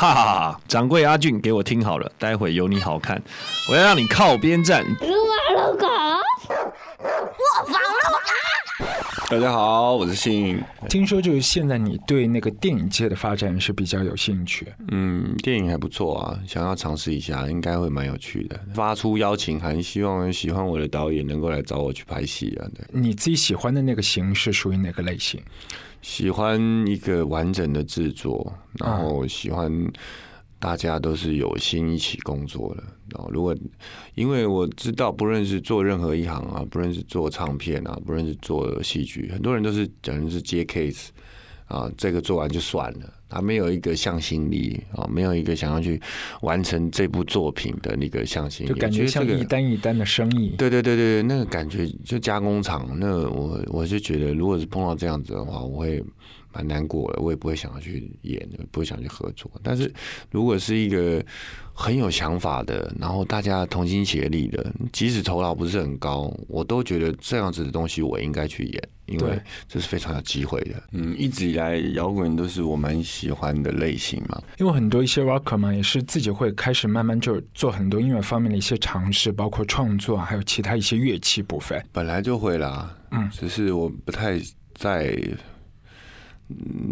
哈哈哈！掌柜阿俊，给我听好了，待会有你好看，我要让你靠边站。大家好，我是信。听说就是现在你对那个电影界的发展是比较有兴趣。嗯，电影还不错啊，想要尝试一下，应该会蛮有趣的。发出邀请函，希望喜欢我的导演能够来找我去拍戏啊。对，你自己喜欢的那个型是属于哪个类型？喜欢一个完整的制作，然后喜欢大家都是有心一起工作的。然后，如果因为我知道，不论是做任何一行啊，不论是做唱片啊，不论是做戏剧，很多人都是讲的是接 case 啊，这个做完就算了。他没有一个向心力啊，没有一个想要去完成这部作品的那个向心力，就感觉像一单一单的生意。对对对对，那个感觉就加工厂。那我我就觉得，如果是碰到这样子的话，我会蛮难过的，我也不会想要去演，不会想去合作。但是如果是一个很有想法的，然后大家同心协力的，即使酬劳不是很高，我都觉得这样子的东西我应该去演，因为这是非常有机会的。嗯，一直以来摇滚都是我蛮喜欢的类型嘛。因为很多一些 rocker 嘛，也是自己会开始慢慢就做很多音乐方面的一些尝试，包括创作，还有其他一些乐器部分。本来就会啦，嗯，只是我不太在。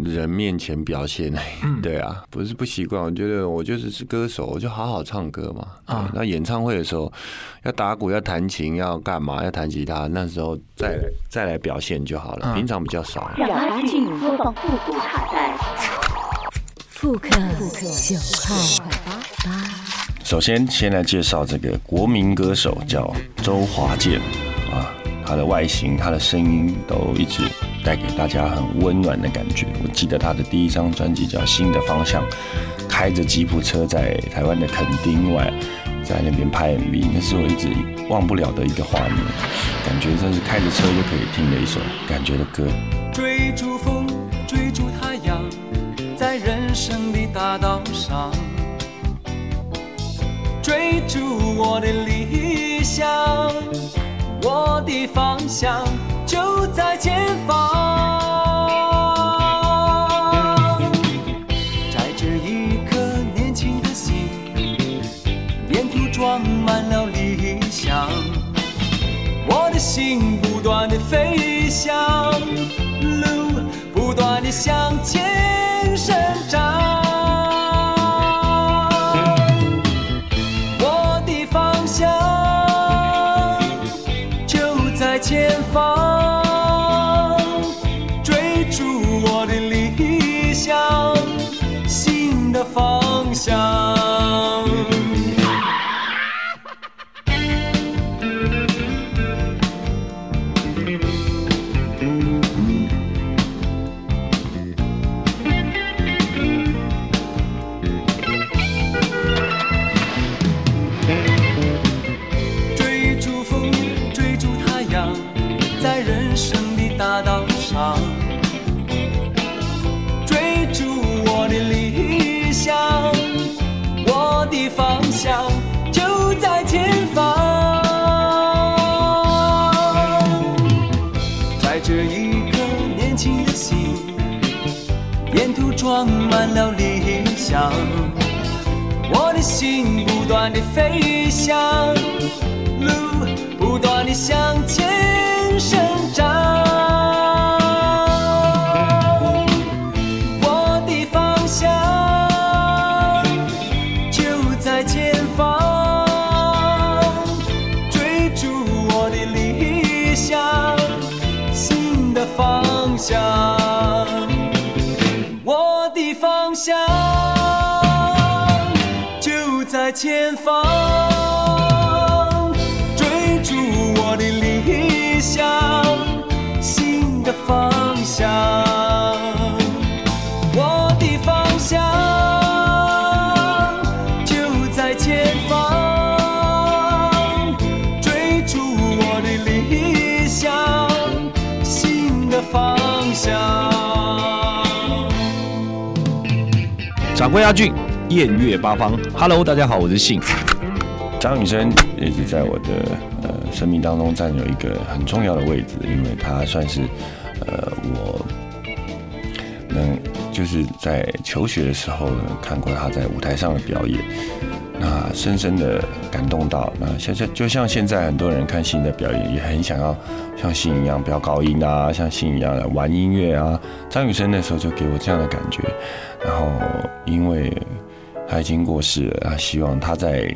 人面前表现，对啊，不是不习惯。我觉得我就是是歌手，我就好好唱歌嘛。啊，那演唱会的时候要打鼓、要弹琴、要干嘛？要弹吉他，那时候再来再来表现就好了。平常比较少。让阿俊播放复古卡带，复刻九块八。首先，先来介绍这个国民歌手，叫周华健啊。他的外形、他的声音都一直带给大家很温暖的感觉。我记得他的第一张专辑叫《新的方向》，开着吉普车在台湾的垦丁外，在那边拍 MV，那是我一直忘不了的一个画面，感觉真是开着车就可以听的一首感觉的歌。追逐风，追逐太阳，在人生的大道上，追逐我的理想。我的方向就在前方，在这一颗年轻的心，沿途装满了理想。我的心不断的飞翔，路不断的向前前方追逐我的理想新的方向。一颗年轻的心沿途装满了理想。我的心不断的飞翔路不断的向前。方向。我的方向就在。前方，追逐我的理想，新的方向。掌柜阿俊。艳月八方，Hello，大家好，我是信。张雨生一直在我的呃生命当中占有一个很重要的位置，因为他算是呃我能就是在求学的时候呢，看过他在舞台上的表演，那深深的感动到。那现在就像现在很多人看信的表演，也很想要像信一样飙高音啊，像信一样的玩音乐啊。张雨生那时候就给我这样的感觉。然后因为他已经过世了，啊，希望他在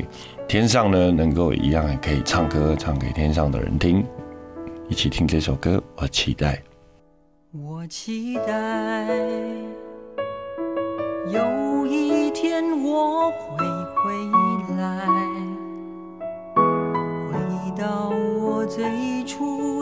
天上呢，能够一样可以唱歌，唱给天上的人听。一起听这首歌，我期待。我期待有一天我会回来，回到我最初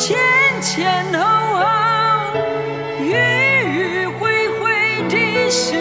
前前后后，迂迂回回的心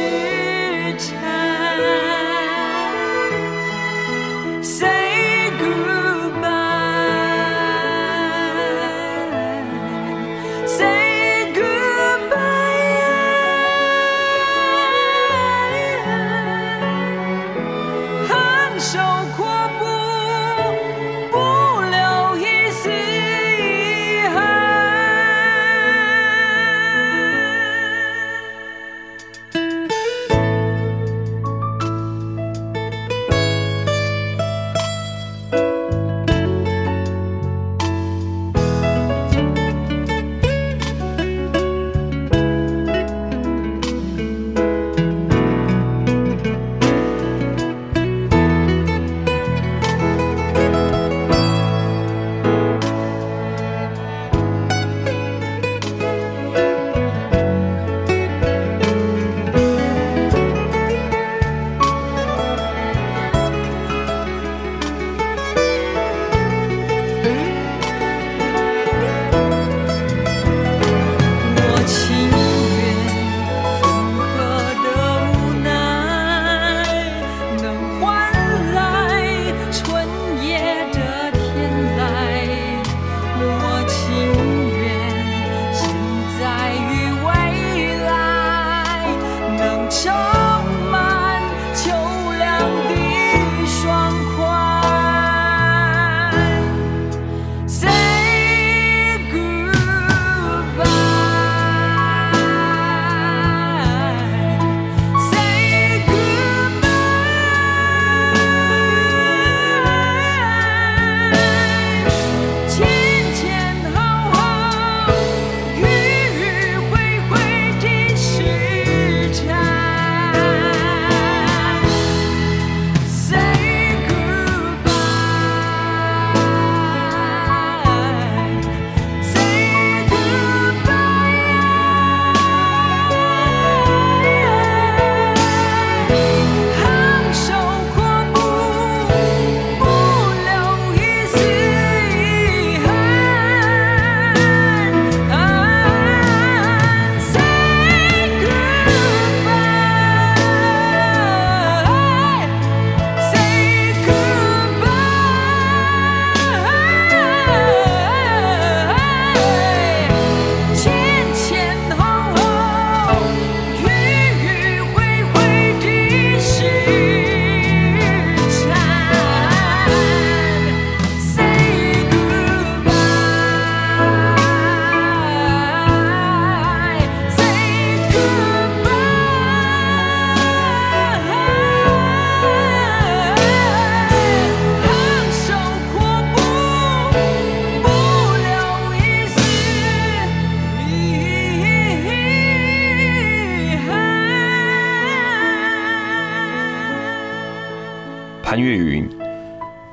潘越云，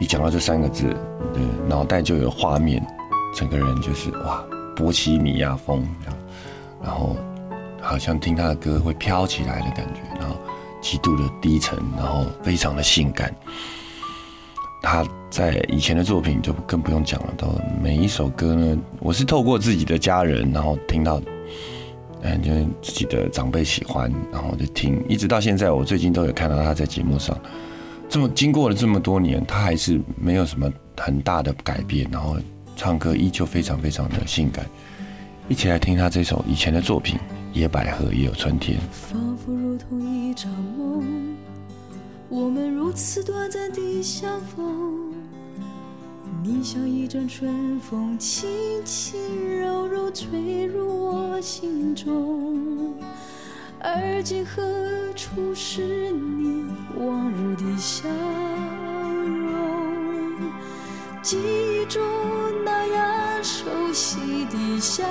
一讲到这三个字，对，脑袋就有画面，整个人就是哇，波西米亚风，然后好像听他的歌会飘起来的感觉，然后极度的低沉，然后非常的性感。他在以前的作品就更不用讲了，都每一首歌呢，我是透过自己的家人，然后听到，嗯，就是自己的长辈喜欢，然后就听，一直到现在，我最近都有看到他在节目上，这么经过了这么多年，他还是没有什么很大的改变，然后唱歌依旧非常非常的性感。一起来听他这首以前的作品《野百合也有春天》。仿佛如同一场梦，我们如此短暂的相逢。你像一阵春风，轻轻柔柔吹入我心中。而今何处是你往日的笑容？记忆中那样熟悉的笑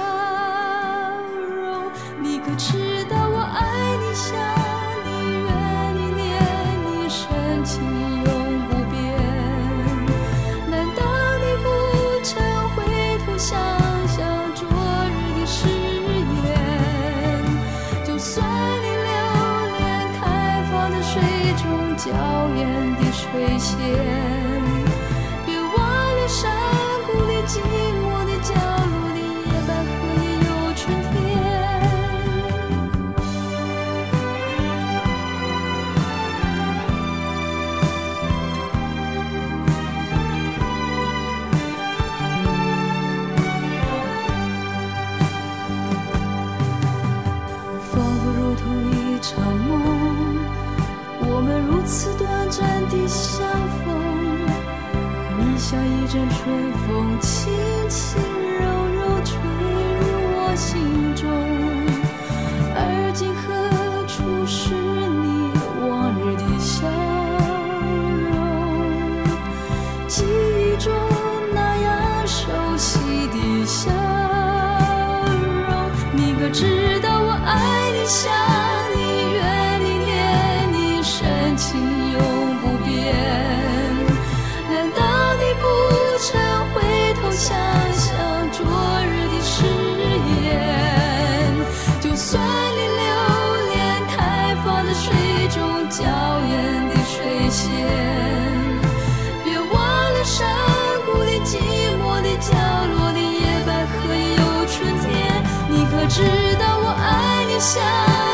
show.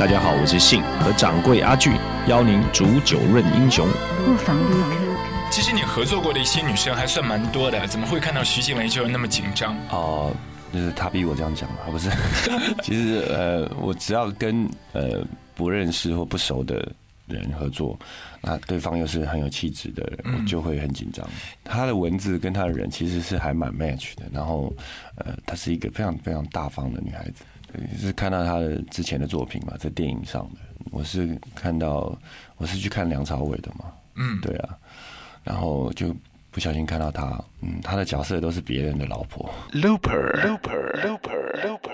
大家好，我是信和掌柜阿俊，邀您煮酒论英雄。不妨录科。其实你合作过的一些女生还算蛮多的，怎么会看到徐静蕾就那么紧张？哦，就是她逼我这样讲嘛，不是？其实呃，我只要跟呃不认识或不熟的人合作，那对方又是很有气质的人，我就会很紧张。他的文字跟他的人其实是还蛮 match 的，然后呃，她是一个非常非常大方的女孩子。对，是看到他的之前的作品嘛，在电影上的，我是看到我是去看梁朝伟的嘛，嗯，对啊，然后就不小心看到他，嗯，他的角色都是别人的老婆。Looper Looper Looper Looper。